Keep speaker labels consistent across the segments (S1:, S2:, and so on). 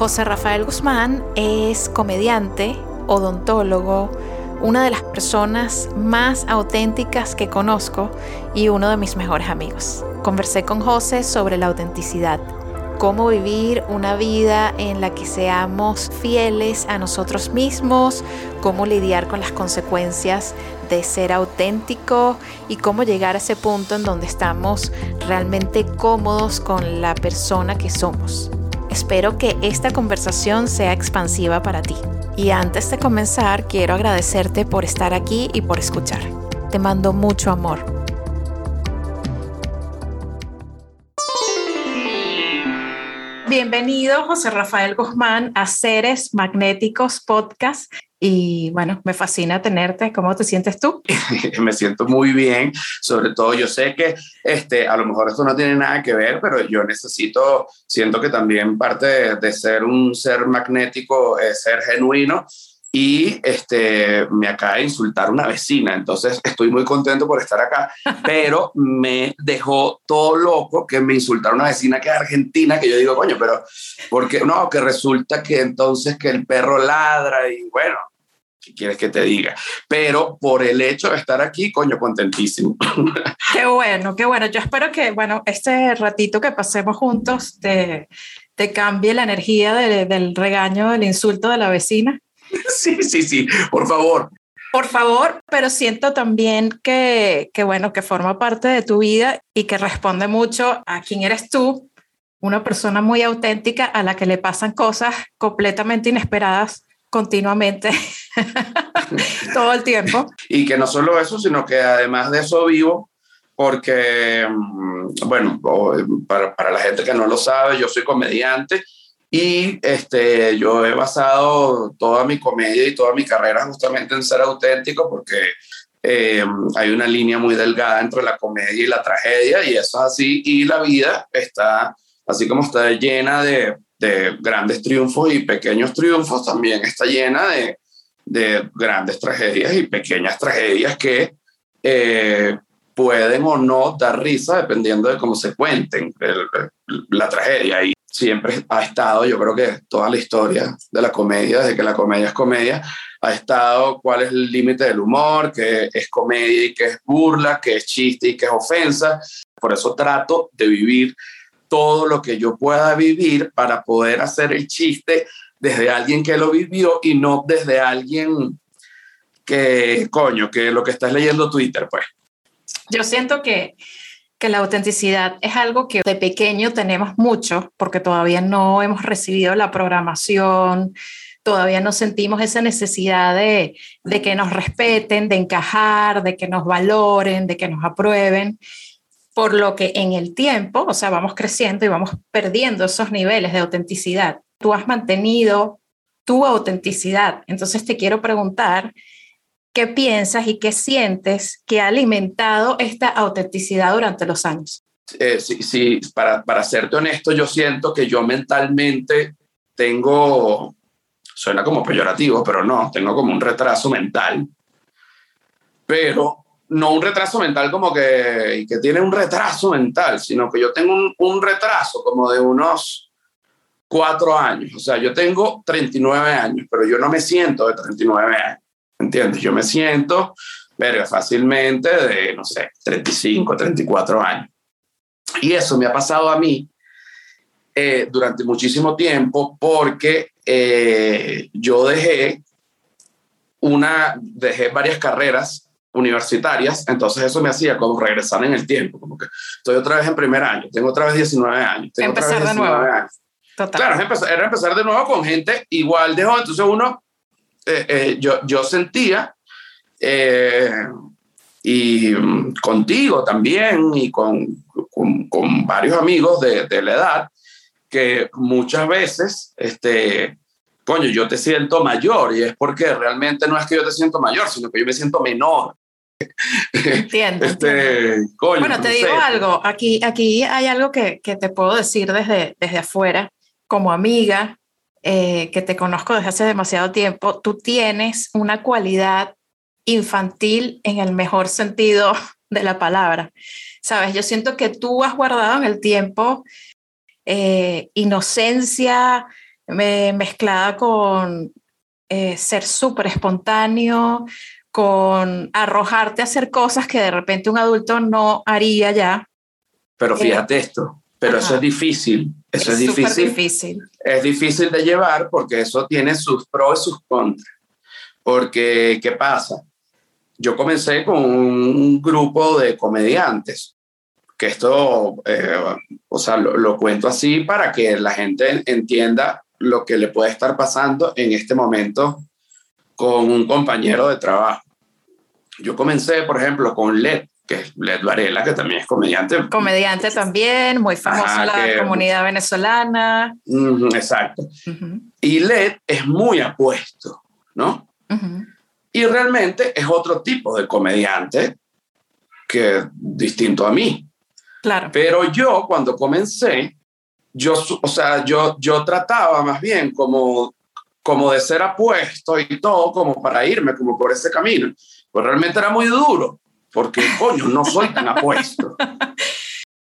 S1: José Rafael Guzmán es comediante, odontólogo, una de las personas más auténticas que conozco y uno de mis mejores amigos. Conversé con José sobre la autenticidad, cómo vivir una vida en la que seamos fieles a nosotros mismos, cómo lidiar con las consecuencias de ser auténtico y cómo llegar a ese punto en donde estamos realmente cómodos con la persona que somos. Espero que esta conversación sea expansiva para ti. Y antes de comenzar, quiero agradecerte por estar aquí y por escuchar. Te mando mucho amor. Bienvenido, José Rafael Guzmán, a Seres Magnéticos Podcast. Y bueno, me fascina tenerte. ¿Cómo te sientes tú?
S2: me siento muy bien. Sobre todo, yo sé que este, a lo mejor esto no tiene nada que ver, pero yo necesito, siento que también parte de, ser un ser magnético es ser genuino y este, me acaba de insultar una vecina, entonces estoy muy contento por estar acá, pero me dejó todo loco que me insultara una vecina que es argentina, que yo digo, coño, pero porque no, que resulta que entonces que el perro ladra y bueno, ¿qué quieres que te diga? Pero por el hecho de estar aquí, coño, contentísimo.
S1: Qué bueno, qué bueno. Yo espero que, bueno, este ratito que pasemos juntos te, te cambie la energía del regaño, del insulto de la vecina.
S2: Sí, sí, sí, por favor.
S1: Por favor, pero siento también que, que, bueno, que forma parte de tu vida y que responde mucho a quién eres tú, una persona muy auténtica a la que le pasan cosas completamente inesperadas continuamente, todo el tiempo.
S2: Y que no solo eso, sino que además de eso vivo, porque, mm, bueno, para, para, la gente que no lo sabe, yo soy comediante y este, yo he basado toda mi comedia y toda mi carrera justamente en ser auténtico, porque eh, hay una línea muy delgada entre la comedia y la tragedia, y eso es así, y la vida está, así como está llena de de grandes triunfos y pequeños triunfos, también está llena de, de grandes tragedias y pequeñas tragedias que eh, pueden o no dar risa dependiendo de cómo se cuenten la tragedia. Y siempre ha estado, yo creo que toda la historia de la comedia, desde que la comedia es comedia, ha estado cuál es el límite del humor, qué es comedia y qué es burla, qué es chiste y qué es ofensa. Por eso trato de vivir todo lo que yo pueda vivir para poder hacer el chiste desde alguien que lo vivió y no desde alguien que, coño, que lo que estás leyendo Twitter, pues.
S1: Yo siento que, que la autenticidad es algo que de pequeño tenemos mucho porque todavía no hemos recibido la programación, todavía no sentimos esa necesidad de, de que nos respeten, de encajar, de que nos valoren, de que nos aprueben por lo que en el tiempo, o sea, vamos creciendo y vamos perdiendo esos niveles de autenticidad. Tú has mantenido tu autenticidad. Entonces te quiero preguntar, ¿qué piensas y qué sientes que ha alimentado esta autenticidad durante los años?
S2: Eh, sí, sí, para, para serte honesto, yo siento que yo mentalmente tengo, suena como peyorativo, pero no, tengo como un retraso mental. Pero no un retraso mental como que, que tiene un retraso mental, sino que yo tengo un, un, retraso como de unos cuatro años. O sea, yo tengo 39 años, pero yo no me siento de 39 años. ¿Entiendes? Yo me siento, verga, fácilmente de, no sé, 35, 34 años. Y eso me ha pasado a mí eh, durante muchísimo tiempo porque eh, yo dejé una, dejé varias carreras universitarias, entonces eso me hacía como regresar en el tiempo, como que estoy otra vez en primer año, tengo otra vez 19 años, tengo
S1: empezar otra vez 19 de nuevo. Años.
S2: Total. Claro, empezar, era empezar de nuevo con gente igual de joven, entonces uno, eh, eh, yo, yo sentía, eh, y mm, contigo también, y con, con, con varios amigos de, de, la edad, que muchas veces, este, coño, yo te siento mayor y es porque realmente no es que yo te siento mayor, sino que yo me siento menor.
S1: Entiendo. este, Coño, bueno, te digo algo, aquí, aquí hay algo que, que, te puedo decir desde, desde afuera, como amiga, eh, que te conozco desde hace demasiado tiempo, tú tienes una cualidad infantil en el mejor sentido de la palabra. Sabes, yo siento que tú has guardado en el tiempo eh, inocencia mezclada con eh, ser súper espontáneo, con arrojarte a hacer cosas que de repente un adulto no haría ya.
S2: Pero fíjate esto, pero eso es difícil, eso es, difícil. difícil. Es difícil de llevar porque eso tiene sus pros y sus contras. Porque, ¿qué pasa? Yo comencé con un grupo de comediantes que esto, eh, o sea, lo, cuento así para que la gente entienda lo que le puede estar pasando en este momento con un compañero de trabajo. Yo comencé, por ejemplo, con Led, que es Led Varela, que también es comediante.
S1: Comediante también, muy famoso en la comunidad venezolana.
S2: exacto. Y Led es muy apuesto, ¿no? Y realmente es otro tipo de comediante que distinto a mí.
S1: Claro.
S2: Pero yo cuando comencé, yo, o sea, yo, yo trataba más bien como, como de ser apuesto y todo, como para irme como por ese camino. Pues realmente era muy duro, porque coño, no soy tan apuesto.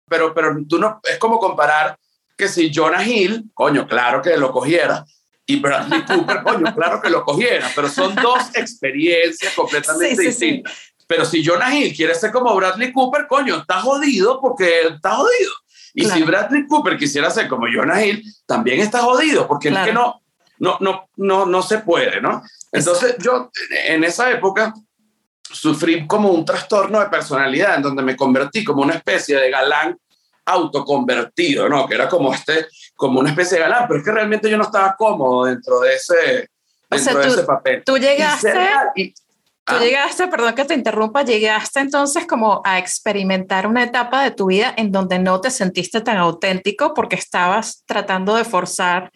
S2: Pero, pero tú no, es como comparar que si Jonah Hill, coño, claro que lo cogiera, y Bradley Cooper, coño, claro que lo cogiera, pero son dos experiencias completamente distintas. Pero si Jonah Hill quiere ser como Bradley Cooper, coño, está jodido porque está jodido. Y si Bradley Cooper quisiera ser como Jonah Hill, también está jodido porque es que no, no, no, no, no se puede, ¿no? Entonces yo en esa época sufrí como un trastorno de personalidad en donde me convertí como una especie de galán autoconvertido, ¿no? Que era como este, como una especie de galán, pero es que realmente yo no estaba cómodo dentro de ese, dentro de ese papel.
S1: Tú llegaste, Tú ah. llegaste, perdón que te interrumpa, llegaste entonces como a experimentar una etapa de tu vida en donde no te sentiste tan auténtico porque estabas tratando de forzar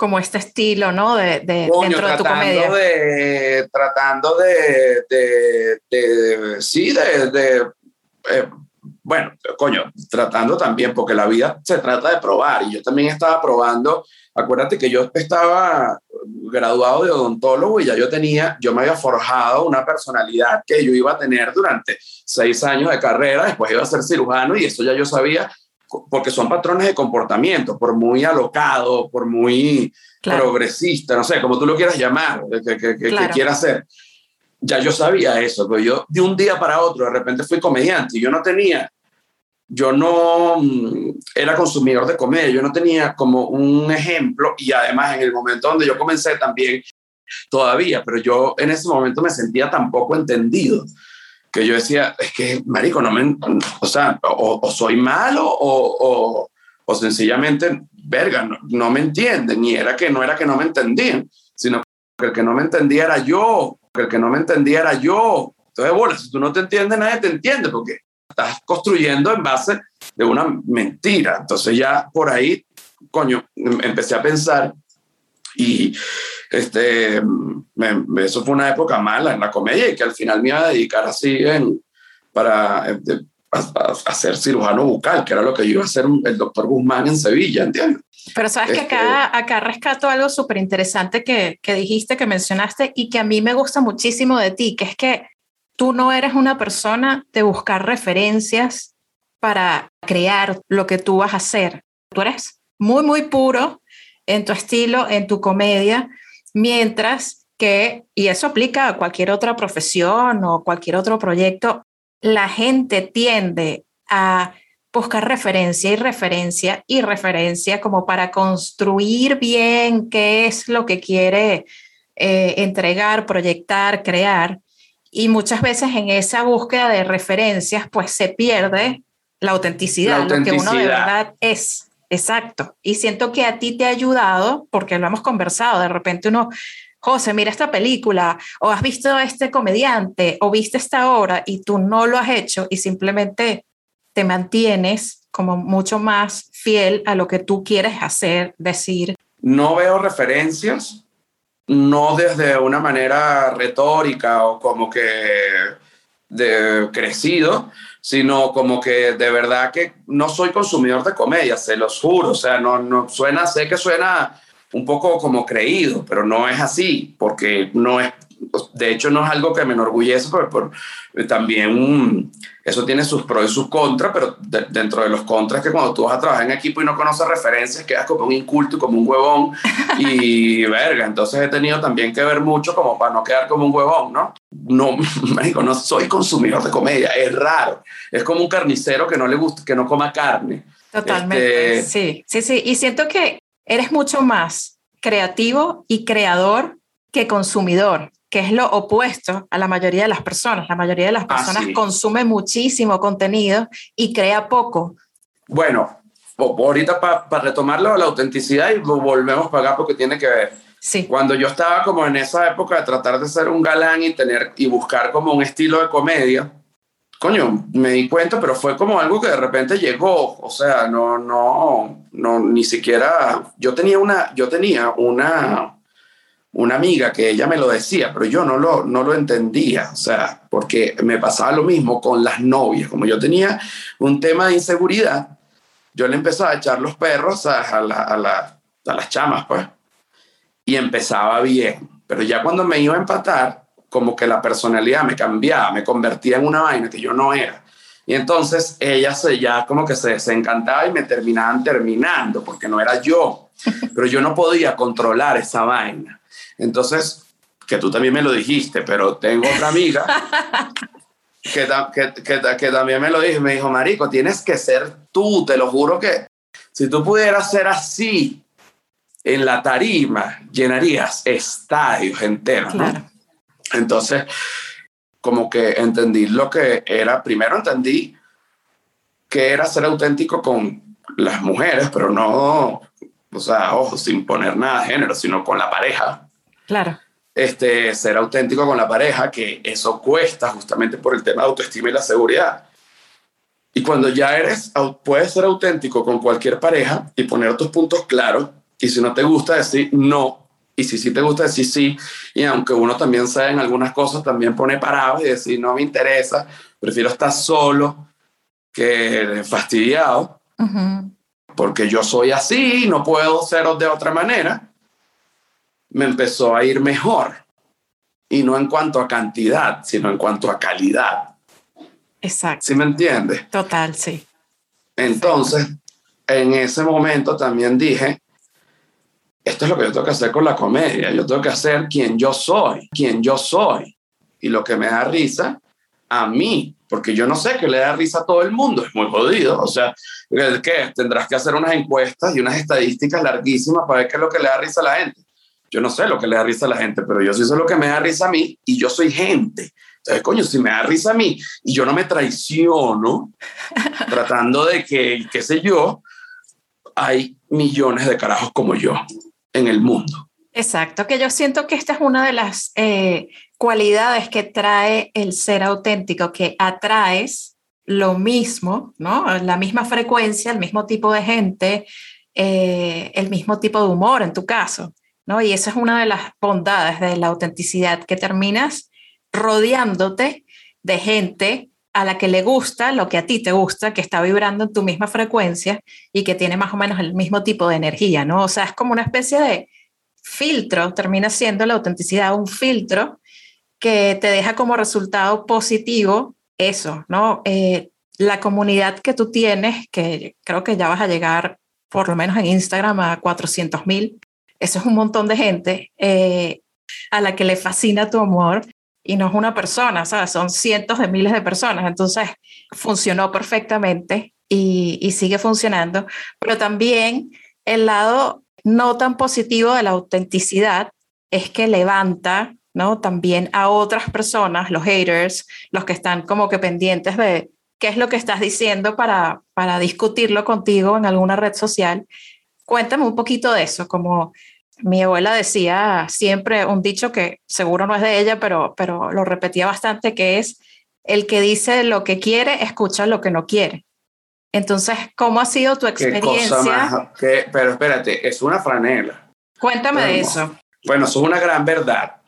S1: como este estilo, ¿no? De, de dentro de tu comedia.
S2: De, tratando de, de, sí, de, eh, bueno, coño, tratando también, porque la vida se trata de probar y yo también estaba probando acuérdate que yo estaba graduado de odontólogo y ya yo tenía, yo me había forjado una personalidad que yo iba a tener durante seis años de carrera, después iba a ser cirujano y eso ya yo sabía, porque son patrones de comportamiento, por muy alocado, por muy progresista, no sé, como tú lo quieras llamar, que, que, que, que quiera hacer. Ya yo sabía eso, pero yo de un día para otro de repente fui comediante y yo no tenía yo no mm, era consumidor de comedia, yo no tenía como un ejemplo y además en el momento donde yo comencé también todavía, pero yo en ese momento me sentía tan poco entendido que yo decía, es que, marico, no me, o sea, o, soy malo o, o, sencillamente, verga, no, me entienden, y era que no era que no me entendían, sino que el que no me entendía era yo, que el que no me entendía era yo. Entonces, bueno, si tú no te entiendes, nadie te entiende, porque estás construyendo en base de una mentira. Entonces ya por ahí, coño, em, empecé a pensar y este, eso fue una época mala en la comedia y que al final me iba a dedicar así en, para eh, hacer cirujano bucal, que era lo que iba a hacer el doctor Guzmán en Sevilla, ¿entiendes?
S1: Pero sabes que acá, este acá rescato algo súper interesante que, que dijiste, que mencionaste y que a mí me gusta muchísimo de ti, que es que tú no eres una persona de buscar referencias para crear lo que tú vas a hacer. Tú eres muy, muy puro en tu estilo, en tu comedia, mientras que, y eso aplica a cualquier otra profesión o cualquier otro proyecto, la gente tiende a buscar referencia y referencia y referencia como para construir bien qué es lo que quiere eh, entregar, proyectar, crear. Y muchas veces en esa búsqueda de referencias, pues se pierde la autenticidad, lo que uno de verdad es. Exacto. Y siento que a ti te ha ayudado, porque lo hemos conversado, de repente uno, José, mira esta película, o has visto a este comediante, o viste esta obra y tú no lo has hecho y simplemente te mantienes como mucho más fiel a lo que tú quieres hacer, decir.
S2: No veo referencias, no desde una manera retórica o como que de crecido, sino como que de verdad que no soy consumidor de comedia, se los juro, o sea, no, no suena, sé que suena un poco como creído, pero no es así, porque no es, de hecho no es algo que me enorgullece, pero, también eso tiene sus pros y sus contras, pero dentro de los contras que cuando tú vas a trabajar en equipo y no conoces referencias, quedas como un inculto y como un huevón y verga, entonces he tenido también que ver mucho como para no quedar como un huevón, ¿no? No, digo, no soy consumidor de comedia, es raro, es como un carnicero que no le gusta, que no coma carne.
S1: Totalmente, este, sí, sí, sí, y siento que eres mucho más creativo y creador que consumidor, que es lo opuesto a la mayoría de las personas. La mayoría de las ah, personas consume muchísimo contenido y crea poco.
S2: Bueno, ahorita para retomarlo, la autenticidad y volvemos para acá porque tiene que ver.
S1: Sí.
S2: Cuando yo estaba como en esa época de tratar de ser un galán y tener y buscar como un estilo de comedia, coño, me di cuenta, pero fue como algo que de repente llegó, o sea, no, no, no, ni siquiera, yo tenía una, yo tenía una, una amiga que ella me lo decía, pero yo no lo, no lo entendía, o sea, porque me pasaba lo mismo con las novias, como yo tenía un tema de inseguridad, yo le empezaba a echar los perros a, a, a, a las chamas, pues, y empezaba bien, pero ya cuando me iba a empatar, como que la personalidad me cambiaba, me convertía en una vaina que yo no era. Y entonces ella se, ya como que se desencantaba y me terminaban terminando, porque no era yo. Pero yo no podía controlar esa vaina. Entonces, que tú también me lo dijiste, pero tengo otra amiga que, que, que, que también me lo dijo, me dijo, Marico, tienes que ser tú, te lo juro que si tú pudieras ser así en la tarima, llenarías estadios enteros. ¿no? Entonces, como que entendí lo que era, primero entendí que era ser auténtico con las mujeres, pero no, o sea, ojo, sin poner nada de género, sino con la pareja.
S1: Claro.
S2: Este, ser auténtico con la pareja, que eso cuesta justamente por el tema de autoestima y la seguridad. Y cuando ya eres, puedes ser auténtico con cualquier pareja y poner tus puntos claros, y si no te gusta decir no, y si sí te gusta decir sí, y aunque uno también sabe en algunas cosas, también pone parado y decir no me interesa, prefiero estar solo que fastidiado, porque yo soy así, no puedo ser de otra manera, me empezó a ir mejor. Y no en cuanto a cantidad, sino en cuanto a calidad.
S1: Exacto.
S2: ¿Sí me entiendes?
S1: Total, sí.
S2: Entonces, en ese momento también dije, esto es lo que yo tengo que hacer con la comedia, yo tengo que hacer quien yo soy, quien yo soy. Y lo que me da risa a mí, porque yo no sé qué le da risa a todo el mundo, es muy jodido. O sea, ¿qué? Tendrás que hacer unas encuestas y unas estadísticas larguísimas para ver qué es lo que le da risa a la gente. Yo no sé lo que le da risa a la gente, pero yo sí sé lo que me da risa a mí y yo soy gente. Entonces, coño, si me da risa a mí y yo no me traiciono tratando de que, qué sé yo, hay millones de carajos como yo en el mundo.
S1: Exacto, que yo siento que esta es una de las eh, cualidades que trae el ser auténtico, que atraes lo mismo, ¿no? La misma frecuencia, el mismo tipo de gente, eh, el mismo tipo de humor en tu caso, ¿no? Y esa es una de las bondades de la autenticidad, que terminas rodeándote de gente a la que le gusta lo que a ti te gusta, que está vibrando en tu misma frecuencia y que tiene más o menos el mismo tipo de energía, ¿no? O sea, es como una especie de filtro, termina siendo la autenticidad un filtro que te deja como resultado positivo eso, ¿no? Eh, la comunidad que tú tienes, que creo que ya vas a llegar por lo menos en Instagram a 400 mil, eso es un montón de gente eh, a la que le fascina tu amor y no es una persona, ¿sabes? Son cientos de miles de personas. Entonces, funcionó perfectamente y, y, sigue funcionando. Pero también el lado no tan positivo de la autenticidad es que levanta, ¿no? También a otras personas, los haters, los que están como que pendientes de qué es lo que estás diciendo para, para discutirlo contigo en alguna red social. Cuéntame un poquito de eso, como mi abuela decía siempre un dicho que seguro no es de ella, pero, pero lo repetía bastante, que es, el que dice lo que quiere, escucha lo que no quiere. Entonces, ¿cómo ha sido tu experiencia?
S2: pero espérate, es una franela.
S1: Cuéntame de eso.
S2: Bueno, eso es una gran verdad.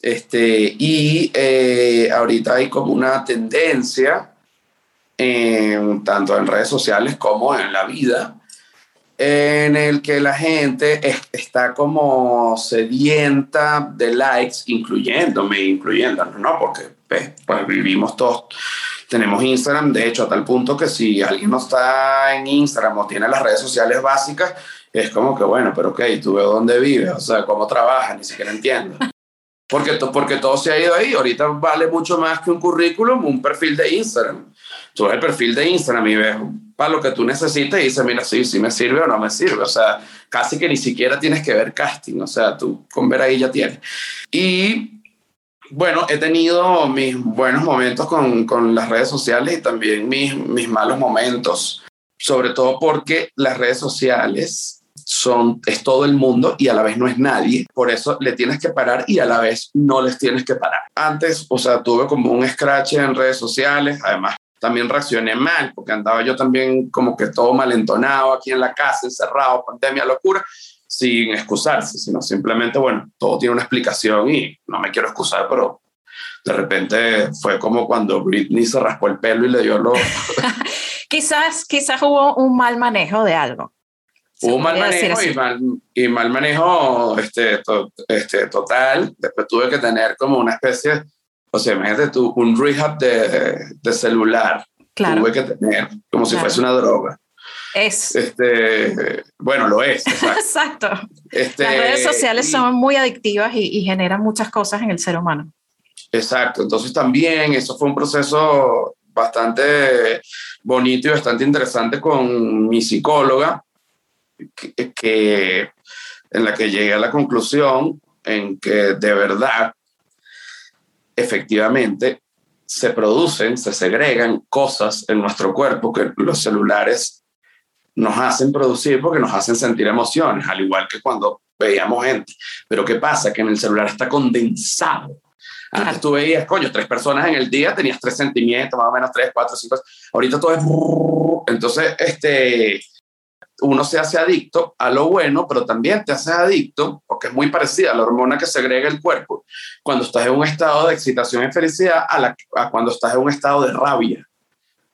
S2: Este, y eh, ahorita hay como una tendencia, tanto en redes sociales como en la vida, en el que la gente está como sedienta de likes, incluyéndome, incluyéndonos, ¿no? Porque pues, pues, vivimos todos, tenemos Instagram, de hecho, a tal punto que si alguien no está en Instagram o tiene las redes sociales básicas, es como que, bueno, pero ok, tú ves dónde vives, o sea, cómo trabajas, ni siquiera entiendo. Porque, porque todo se ha ido ahí. Ahorita vale mucho más que un currículum, un perfil de Instagram. Tú ves el perfil de Instagram y ves para lo que tú necesites y dices, mira, sí, sí me sirve o no me sirve. O sea, casi que ni siquiera tienes que ver casting. O sea, tú con ver ahí ya tienes. Y bueno, he tenido mis buenos momentos con, con las redes sociales y también mis, mis malos momentos. Sobre todo porque las redes sociales son, es todo el mundo y a la vez no es nadie. Por eso le tienes que parar y a la vez no les tienes que parar. Antes, o sea, tuve como un scratch en redes sociales, además también reaccioné mal, porque andaba yo también como que todo malentonado aquí en la casa, encerrado, pandemia, locura, sin excusarse, sino simplemente, bueno, todo tiene una explicación y no me quiero excusar, pero de repente fue como cuando Britney se raspó el pelo y le dio lo...
S1: quizás, quizás hubo un mal manejo de algo.
S2: Hubo mal manejo y mal, y mal, manejo este, este, total. Después tuve que tener como una especie, o sea, imagínate tú, un rehab de, de celular. Claro. Tuve que tener, como si fuese una droga.
S1: Es.
S2: Este, bueno, lo es.
S1: Exacto. Este, Las redes sociales son muy adictivas y, y generan muchas cosas en el ser humano.
S2: Exacto. Entonces también eso fue un proceso bastante bonito y bastante interesante con mi psicóloga, que, en la que llegué a la conclusión en que de verdad, efectivamente, se producen, se segregan cosas en nuestro cuerpo que los celulares nos hacen producir porque nos hacen sentir emociones, al igual que cuando veíamos gente. Pero ¿qué pasa? Que en el celular está condensado. Antes tú veías, coño, tres personas en el día, tenías tres sentimientos, más o menos tres, cuatro, cinco. Ahorita todo es... Entonces, este, uno se hace adicto a lo bueno, pero también te hace adicto, porque es muy parecida a la hormona que segrega el cuerpo, cuando estás en un estado de excitación y felicidad a, la, cuando estás en un estado de rabia,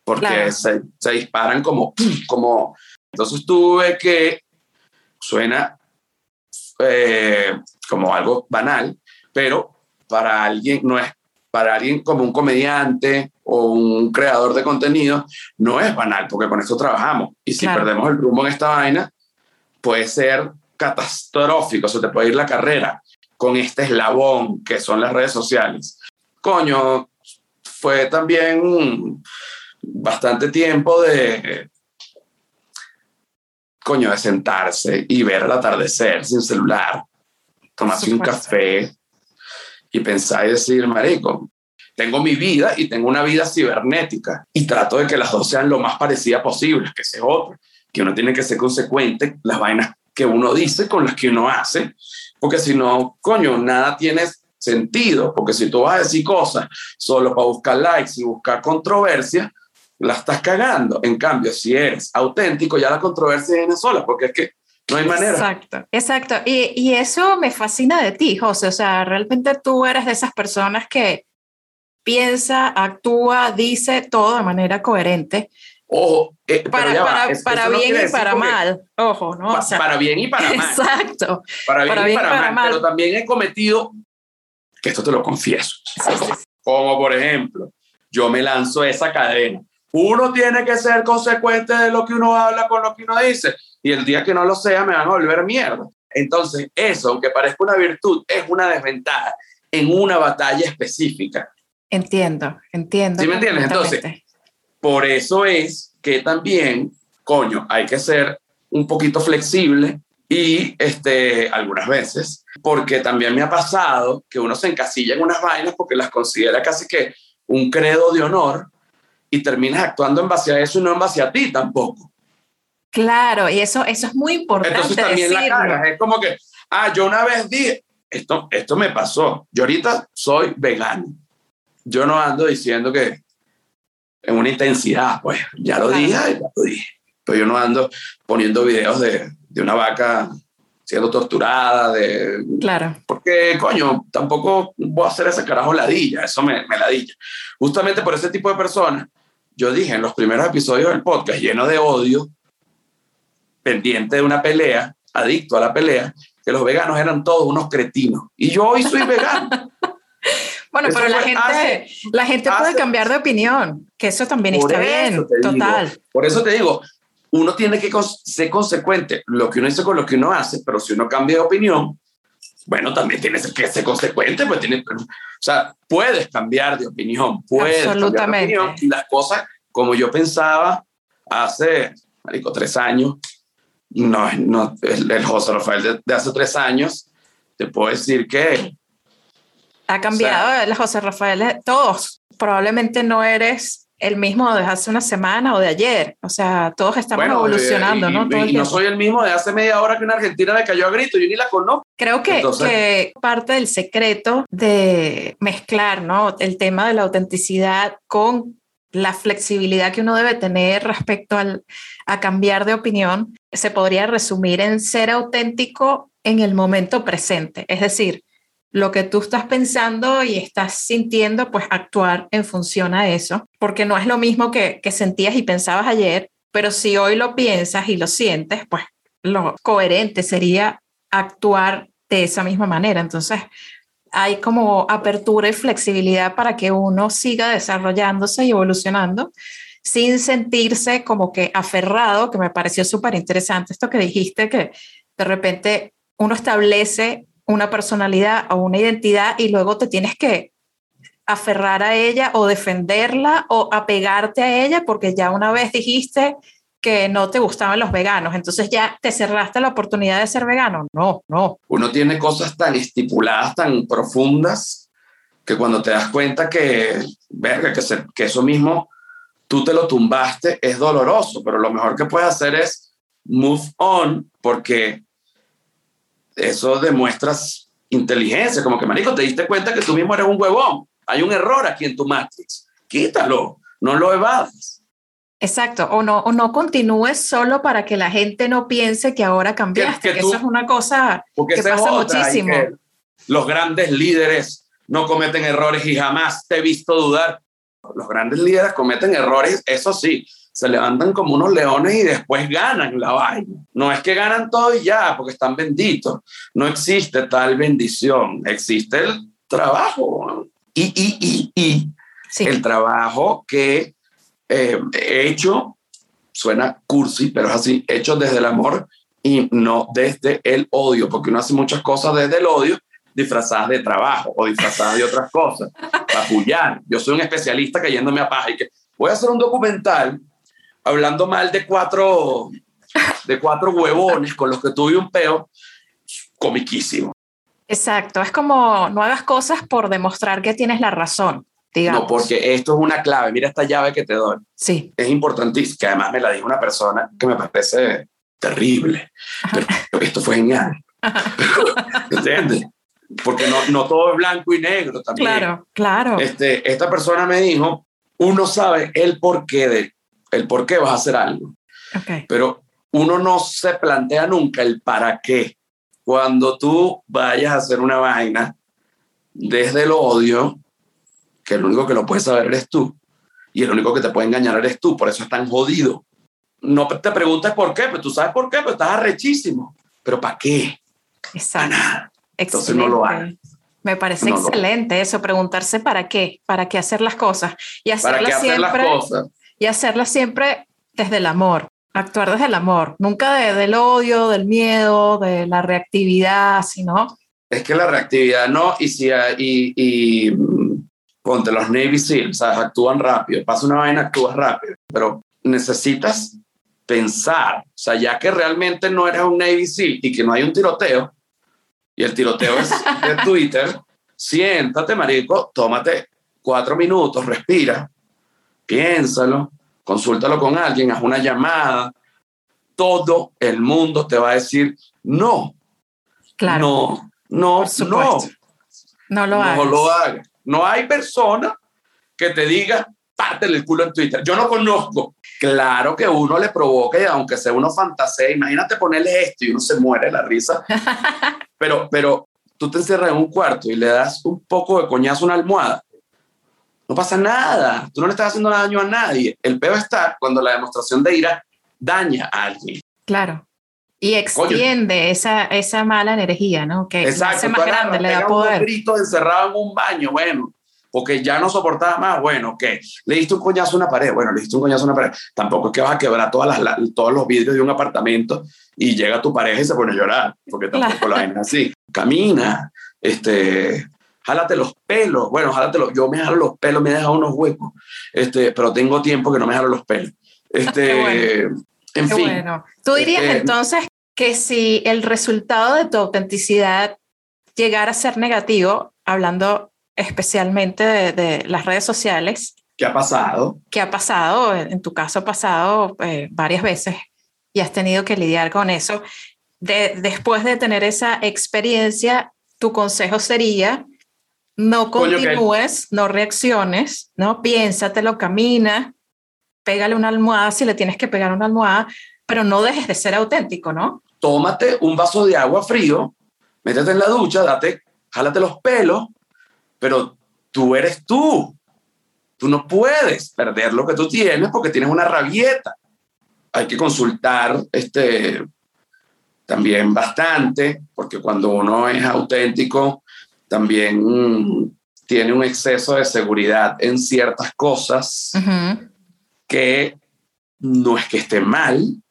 S2: porque se, se, disparan como, como... Entonces tuve que, suena eh, como algo banal, pero para alguien no es para alguien como un comediante o un creador de contenido, no es banal, porque con esto trabajamos. Y si perdemos el rumbo en esta vaina, puede ser catastrófico, se te puede ir la carrera con este eslabón que son las redes sociales. Coño, fue también bastante tiempo de, coño, de sentarse y ver el atardecer sin celular, tomarse un café, y pensar y decir, marico, tengo mi vida y tengo una vida cibernética y trato de que las dos sean lo más parecidas posible, que sea otra, que uno tiene que ser consecuente las vainas que uno dice con las que uno hace, porque si no, coño, nada tiene sentido, porque si tú vas a decir cosas solo para buscar likes y buscar controversia, la estás cagando. En cambio, si eres auténtico, ya la controversia viene sola, porque es que no hay manera.
S1: Exacto, exacto. Y, y, eso me fascina de ti, José. O sea, realmente tú eres de esas personas que piensa, actúa, dice todo de manera coherente.
S2: Ojo, eh,
S1: para, para, para bien y para mal. Ojo, ¿no?
S2: para bien y para mal.
S1: Exacto.
S2: Para bien, y para, mal, Pero también he cometido, que esto te lo confieso. Como por ejemplo, yo me lanzo esa cadena. Uno tiene que ser consecuente de lo que uno habla con lo que uno dice y el día que no lo sea me van a volver mierda. Entonces, eso, aunque parezca una virtud, es una desventaja en una batalla específica.
S1: Entiendo, entiendo.
S2: ¿Sí me entiendes? Entonces, por eso es que también, coño, hay que ser un poquito flexible y este, algunas veces, porque también me ha pasado que uno se encasilla en unas vainas porque las considera casi que un credo de honor y terminas actuando en base a eso y no en base a ti tampoco.
S1: Claro, y eso, eso es muy importante.
S2: Entonces también la es como que, ah, yo una vez dije, esto, esto me pasó, yo ahorita soy vegano, yo no ando diciendo que, en una intensidad, pues ya lo dije, ya lo dije. Pero yo no ando poniendo videos de, de una vaca siendo torturada, de...
S1: Claro.
S2: Porque, coño, tampoco voy a hacer ese carajo ladilla, eso me, me ladilla. Justamente por ese tipo de personas, yo dije en los primeros episodios del podcast, lleno de odio, pendiente de una pelea, adicto a la pelea, que los veganos eran todos unos cretinos. Y yo hoy soy vegano.
S1: bueno, pero la gente, la gente puede cambiar de opinión, que eso también está bien, total.
S2: por eso te digo, uno tiene que ser consecuente lo que uno dice con lo que uno hace, pero si uno cambia de opinión, bueno, también tienes que ser consecuente, pues tienes, o sea, puedes cambiar de opinión, puedes
S1: Absolutamente.
S2: cambiar de opinión y las cosas como yo pensaba hace, marico, tres años, no, no, el, el José Rafael de, de, hace tres años, te puedo decir que...
S1: Ha cambiado o sea, el José Rafael, todos, probablemente no eres el mismo de hace una semana o de ayer. O sea, todos estamos bueno, evolucionando,
S2: y,
S1: ¿no?
S2: Y, y no soy el mismo de hace media hora que una argentina me cayó a grito, yo ni la conozco.
S1: Creo que, Entonces, que parte del secreto de mezclar, ¿no? El tema de la autenticidad con la flexibilidad que uno debe tener respecto al, a cambiar de opinión se podría resumir en ser auténtico en el momento presente. Es decir, lo que tú estás pensando y estás sintiendo, pues actuar en función a eso, porque no es lo mismo que, que sentías y pensabas ayer, pero si hoy lo piensas y lo sientes, pues lo coherente sería actuar de esa misma manera. Entonces, hay como apertura y flexibilidad para que uno siga desarrollándose y evolucionando sin sentirse como que aferrado, que me pareció súper interesante esto que dijiste, que de repente uno establece una personalidad o una identidad y luego te tienes que aferrar a ella o defenderla o apegarte a ella porque ya una vez dijiste que no te gustaban los veganos, entonces ya te cerraste la oportunidad de ser vegano. No, no.
S2: Uno tiene cosas tan estipuladas, tan profundas, que cuando te das cuenta que, verga, que, eso mismo tú te lo tumbaste, es doloroso, pero lo mejor que puedes hacer es move on, porque eso demuestras inteligencia, como que, marico, te diste cuenta que tú mismo eres un huevón. Hay un error aquí en tu matrix. Quítalo, no lo evades.
S1: Exacto, o no, o no continúes solo para que la gente no piense que ahora cambiaste, que, que, tú, eso es una cosa que pasa muchísimo. Que
S2: los grandes líderes no cometen errores y jamás te he visto dudar. Los grandes líderes cometen errores, eso sí, se levantan como unos leones y después ganan la vaina. No es que ganan todo y ya, porque están benditos. No existe tal bendición, existe el trabajo. Y, y, y, y sí. el trabajo que eh, he hecho, suena cursi, pero es así, hecho desde el amor y no desde el odio, porque uno hace muchas cosas desde el odio disfrazadas de trabajo o disfrazadas de otras cosas, para. Yo soy un especialista cayéndome a paja y que voy a hacer un documental hablando mal de cuatro, de cuatro huevones con los que tuve un peo, comiquísimo.
S1: Exacto, es como no hagas cosas por demostrar que tienes la razón. Digamos.
S2: No, porque esto es una clave. Mira esta llave que te doy.
S1: Sí.
S2: Es importantísimo, que además me la dijo una persona que me parece terrible. Pero, pero esto fue genial. ¿Entiendes? Porque no, no todo es blanco y negro también.
S1: Claro, claro.
S2: Este, esta persona me dijo, uno sabe el porqué de el por qué vas a hacer algo.
S1: Okay.
S2: Pero uno no se plantea nunca el para qué. Cuando tú vayas a hacer una vaina desde el odio, que el único que lo puede saber eres tú, y el único que te puede engañar eres tú, por eso es tan jodido. No te preguntes por qué, pero tú sabes por qué, pero estás arrechísimo. ¿Pero para qué?
S1: Exacto.
S2: Para Entonces no lo hagas.
S1: Me parece no excelente eso, preguntarse para qué, para qué hacer las cosas y hacerlas
S2: ¿Para qué hacer
S1: siempre
S2: las cosas?
S1: y hacerlas siempre desde el amor, actuar desde el amor, nunca de, del odio, del miedo, de la reactividad, sino...
S2: Es que la reactividad no, y si y, y ponte los Navy SEALs, ¿sabes? actúan rápido, pasa una vaina, actúas rápido, pero necesitas pensar, o sea, ya que realmente no eres un Navy SEAL y que no hay un tiroteo, y el tiroteo es de Twitter, siéntate, marico, tómate cuatro minutos, respira, piénsalo, consúltalo con alguien, haz una llamada. Todo el mundo te va a decir no.
S1: Claro.
S2: No, no, no.
S1: No lo
S2: no
S1: hagas.
S2: lo hagas. No hay persona que te diga pártele el culo en Twitter. Yo no conozco. Claro que uno le provoca, y aunque sea uno fantasea, imagínate ponerle esto y uno se muere la risa. pero, pero tú te encierras en un cuarto y le das un poco de coñazo a una almohada. No pasa nada. Tú no le estás haciendo daño a nadie. El peor está cuando la demostración de ira daña a alguien.
S1: Claro. Y extiende esa, esa mala energía, ¿no? Que
S2: Exacto,
S1: hace más grande, le da
S2: poder. Un grito encerrado en un baño, bueno, porque ya no soportaba más, bueno, ¿qué? Le diste un coñazo a una pared, bueno, le diste un coñazo a una pared. Tampoco es que vas a quebrar todas las, todos los vidrios de un apartamento y llega tu pareja y se pone a llorar, porque tampoco la ven así. Camina, este, jálate los pelos, bueno, jálate los, yo me jalo los pelos, me he dejado unos huecos, este, pero tengo tiempo que no me jalo los pelos. Este, En fin. Bueno.
S1: Tú dirías este, entonces que si el resultado de tu autenticidad llegara a ser negativo, hablando especialmente de, las redes sociales.
S2: ¿Qué ha pasado?
S1: ¿Qué ha pasado? En tu caso ha pasado eh, varias veces y has tenido que lidiar con eso. De, después de tener esa experiencia, tu consejo sería no continúes, no reacciones, no piénsatelo, camina, pégale una almohada si le tienes que pegar una almohada, pero no dejes de ser auténtico, ¿no?
S2: Tómate un vaso de agua frío, métete en la ducha, date, jálate los pelos, pero tú eres tú. Tú no puedes perder lo que tú tienes porque tienes una rabieta. Hay que consultar este, también bastante, porque cuando uno es auténtico, también mm, tiene un exceso de seguridad en ciertas cosas que no es que esté mal,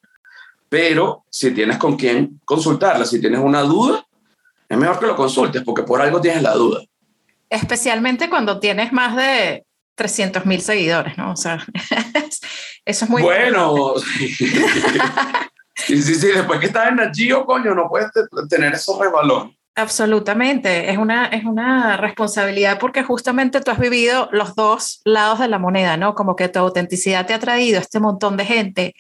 S2: pero si tienes con quién consultarla, si tienes una duda, es mejor que lo consultes porque por algo tienes la duda.
S1: Especialmente cuando tienes más de 300 mil seguidores, ¿no? O sea, eso es muy
S2: bueno. sí, sí, sí, después que estás en el Gio, coño, no puedes tener esos rebalones.
S1: Absolutamente, es una, es una responsabilidad porque justamente tú has vivido los dos lados de la moneda, ¿no? Como que tu autenticidad te ha traído este montón de gente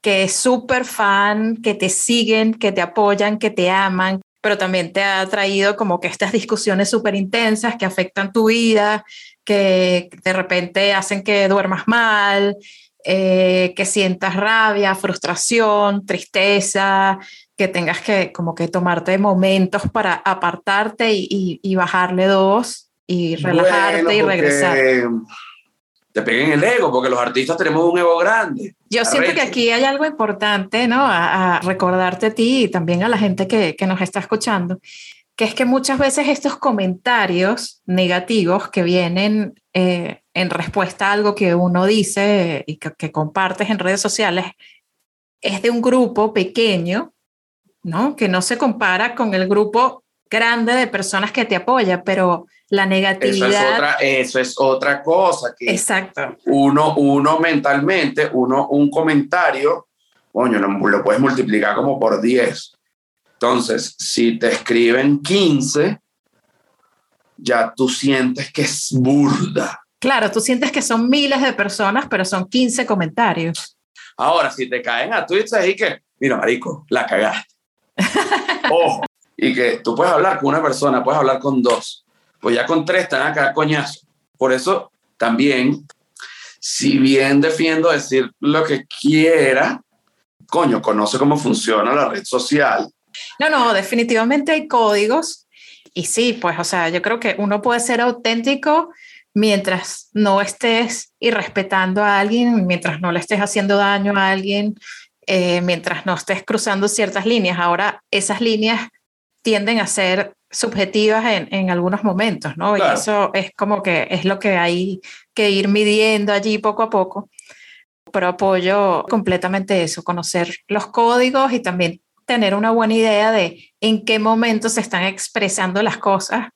S1: que es súper fan, que te siguen, que te apoyan, que te aman, pero también te ha traído como que estas discusiones súper intensas que afectan tu vida, que de repente hacen que duermas mal, eh, que sientas rabia, frustración, tristeza, que tengas que como que tomarte momentos para apartarte y, bajarle dos y relajarte y regresar.
S2: Te peguen el ego, porque los artistas tenemos un ego grande.
S1: Yo siento que aquí hay algo importante, ¿no? A, recordarte a ti y también a la gente que, que nos está escuchando, que es que muchas veces estos comentarios negativos que vienen eh, en respuesta a algo que uno dice y que, que compartes en redes sociales es de un grupo pequeño ¿no? Que no se compara con el grupo grande de personas que te apoya, pero la negatividad...
S2: Eso es otra, eso es otra cosa. Que
S1: Exacto.
S2: Uno, uno mentalmente, uno, un comentario, coño, lo puedes multiplicar como por 10. Entonces, si te escriben 15, ya tú sientes que es burda.
S1: Claro, tú sientes que son miles de personas, pero son 15 comentarios.
S2: Ahora, si te caen a Twitter y que, mira, marico, la cagaste Ojo. Y que tú puedes hablar con una persona, puedes hablar con dos. Pues ya con tres están acá coñazo. Por eso también, si bien defiendo decir lo que quiera, coño, conoce cómo funciona la red social.
S1: No, no, definitivamente hay códigos. Y sí, pues, o sea, yo creo que uno puede ser auténtico mientras no estés irrespetando a alguien, mientras no le estés haciendo daño a alguien, eh, mientras no estés cruzando ciertas líneas. Ahora, esas líneas tienden a ser subjetivas en, en algunos momentos, ¿no? Y eso es como que es lo que hay que ir midiendo allí poco a poco. Pero apoyo completamente eso, conocer los códigos y también tener una buena idea de en qué momento se están expresando las cosas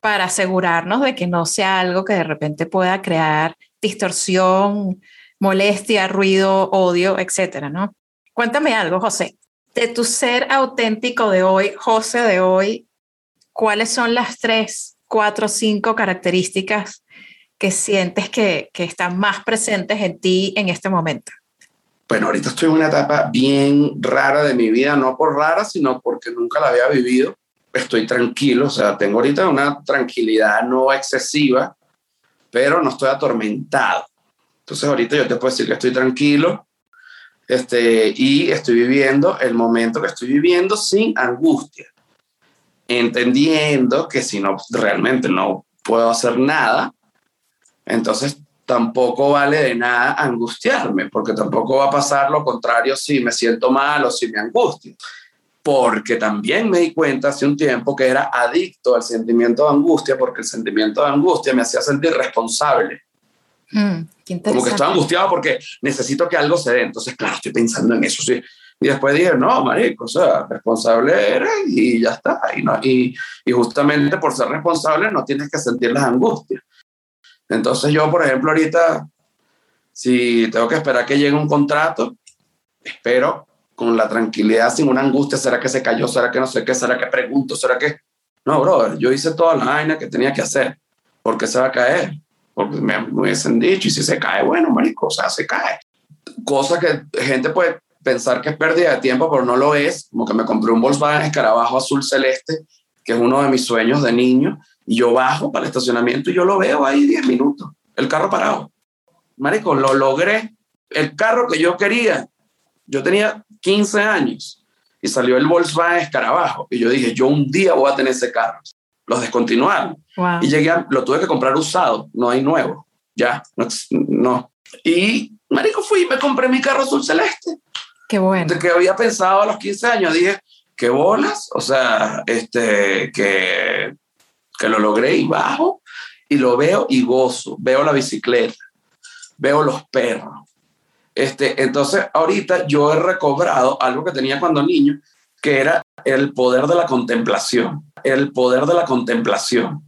S1: para asegurarnos de que no sea algo que de repente pueda crear distorsión, molestia, ruido, odio, etcétera, ¿no? Cuéntame algo, José. De tu ser auténtico de hoy, José de hoy, ¿cuáles son las tres, cuatro, cinco características que sientes que, que están más presentes en ti en este momento?
S2: Bueno, ahorita estoy en una etapa bien rara de mi vida, no por rara, sino porque nunca la había vivido. Estoy tranquilo, o sea, tengo ahorita una tranquilidad no excesiva, pero no estoy atormentado. Entonces ahorita yo te puedo decir que estoy tranquilo este, y estoy viviendo el momento que estoy viviendo sin angustia, entendiendo que si no realmente no puedo hacer nada, entonces tampoco vale de nada angustiarme, porque tampoco va a pasar lo contrario si me siento mal o si me angustio. Porque también me di cuenta hace un tiempo que era adicto al sentimiento de angustia, porque el sentimiento de angustia me hacía sentir responsable. Mm, Como que estaba angustiado porque necesito que algo se dé. Entonces, claro, estoy pensando en eso, sí. Y después dije, no, marico, o sea, responsable eres y ya está. Y, no, y, y justamente por ser responsable no tienes que sentir las angustias. Entonces yo, por ejemplo, ahorita, si tengo que esperar que llegue un contrato, espero con la tranquilidad, sin una angustia, ¿será que se cayó? ¿Será que no sé qué? ¿Será que pregunto? ¿Será que...? No, brother, yo hice toda la vaina que tenía que hacer. ¿Por qué se va a caer? Porque me, hubiesen dicho, y si se cae, bueno, marico, o sea, se cae. Cosa que gente puede pensar que es pérdida de tiempo, pero no lo es. Como que me compré un Volkswagen Escarabajo azul celeste, que es uno de mis sueños de niño, y yo bajo para el estacionamiento y yo lo veo ahí 10 minutos, el carro parado. Marico, lo logré. El carro que yo quería, yo tenía 15 años y salió el Volkswagen Escarabajo. Y yo dije, yo un día voy a tener ese carro. Los descontinuaron. Y llegué, lo tuve que comprar usado, no hay nuevo. Ya, no. no. Y, marico, fui y me compré mi carro azul celeste.
S1: Qué bueno.
S2: Que había pensado a los 15 años, dije, qué bolas, o sea, este, que que lo logré y bajo y lo veo y gozo, veo la bicicleta, veo los perros. Este, entonces, ahorita yo he recobrado algo que tenía cuando niño, que era el poder de la contemplación, el poder de la contemplación.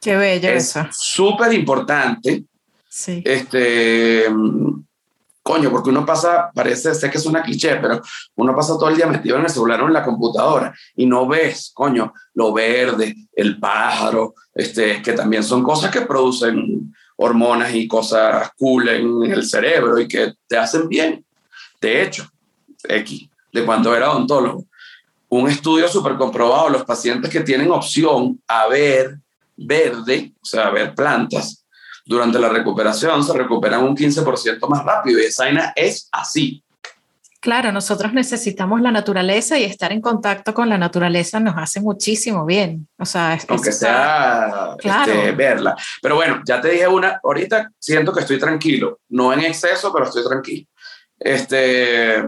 S1: Qué bello
S2: es Súper importante.
S1: Sí.
S2: Este, coño, porque uno pasa, parece, sé que es una cliché, pero uno pasa todo el día metido en el celular o en la computadora y no ves, coño, lo verde, el pájaro, este, que también son cosas que producen hormonas y cosas cool en el cerebro y que te hacen bien. De hecho, X, de cuando era odontólogo, un estudio súper comprobado, los pacientes que tienen opción a ver verde, o sea, a ver plantas, durante la recuperación se recuperan un 15% más rápido y esa es así.
S1: Claro, nosotros necesitamos la naturaleza y estar en contacto con la naturaleza nos hace muchísimo bien. O sea, es,
S2: aunque sea este, verla. Pero bueno, ya te dije una, ahorita siento que estoy tranquilo, no en exceso, pero estoy tranquilo. Este,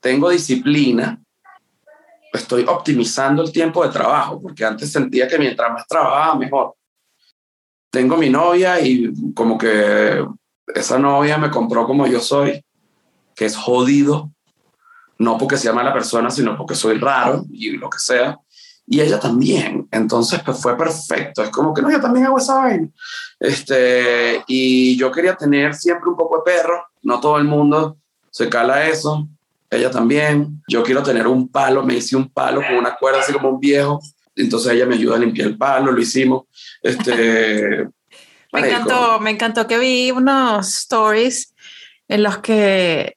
S2: tengo disciplina, estoy optimizando el tiempo de trabajo, porque antes sentía que mientras más trabajaba, mejor tengo mi novia y como que esa novia me compró como yo soy, que es jodido, no porque sea mala persona, sino porque soy raro y lo que sea. Y ella también. Entonces, pues fue perfecto. Es como que no, yo también hago esa vaina. Este, y yo quería tener siempre un poco de perro. No todo el mundo se cala eso. Ella también. Yo quiero tener un palo. Me hice un palo con una cuerda así como un viejo entonces ella me ayuda a limpiar el palo, lo hicimos. Este,
S1: me encantó, me encantó que vi unos stories en los que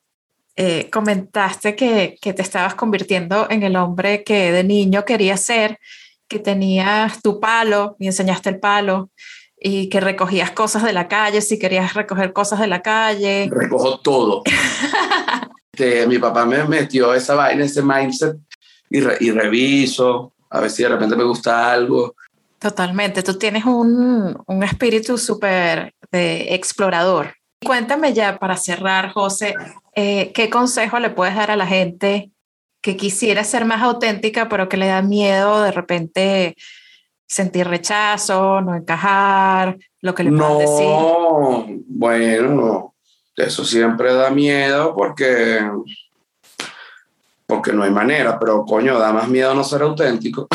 S1: eh, comentaste que, que, te estabas convirtiendo en el hombre que de niño querías ser, que tenías tu palo y enseñaste el palo y que recogías cosas de la calle, si querías recoger cosas de la calle.
S2: Recojo todo. que mi papá me metió esa vaina, ese mindset y, y reviso, a ver si de repente me gusta algo.
S1: Totalmente, tú tienes un, un espíritu súper de explorador. Cuéntame ya para cerrar, José, eh, ¿qué consejo le puedes dar a la gente que quisiera ser más auténtica, pero que le da miedo de repente sentir rechazo, no encajar, lo que le
S2: no,
S1: decir?
S2: No, bueno, eso siempre da miedo porque porque no hay manera, pero coño, da más miedo no ser auténtico.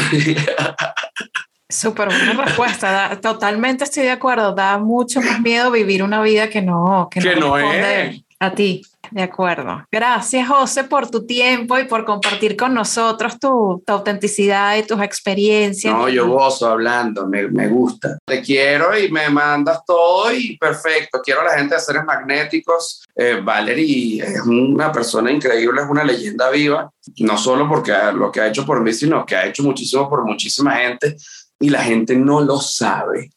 S1: Súper buena respuesta, totalmente estoy de acuerdo, da mucho más miedo vivir una vida que no, que, no, es. a ti. De acuerdo. Gracias, José, por tu tiempo y por compartir con nosotros tu, autenticidad y tus experiencias.
S2: No, yo gozo hablando, me, me, gusta. Te quiero y me mandas todo y perfecto. Quiero a la gente de seres magnéticos. Eh, Valerie es una persona increíble, es una leyenda viva, no solo porque lo que ha hecho por mí, sino que ha hecho muchísimo por muchísima gente y la gente no lo sabe.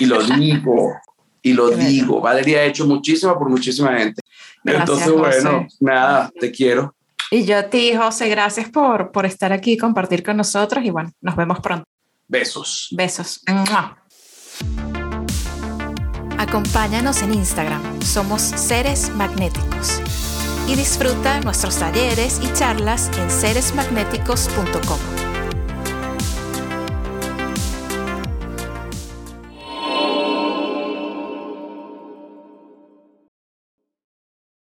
S2: Y lo digo y lo digo. Valeria ha hecho muchísimo por muchísima gente. Entonces, bueno, nada, te quiero.
S1: Y yo a ti, José, gracias por, por estar aquí y compartir con nosotros. Y bueno, nos vemos pronto.
S2: Besos.
S1: Besos. Acompáñanos en Instagram. Somos Seres Magnéticos. Y disfruta nuestros talleres y charlas en seresmagnéticos.com.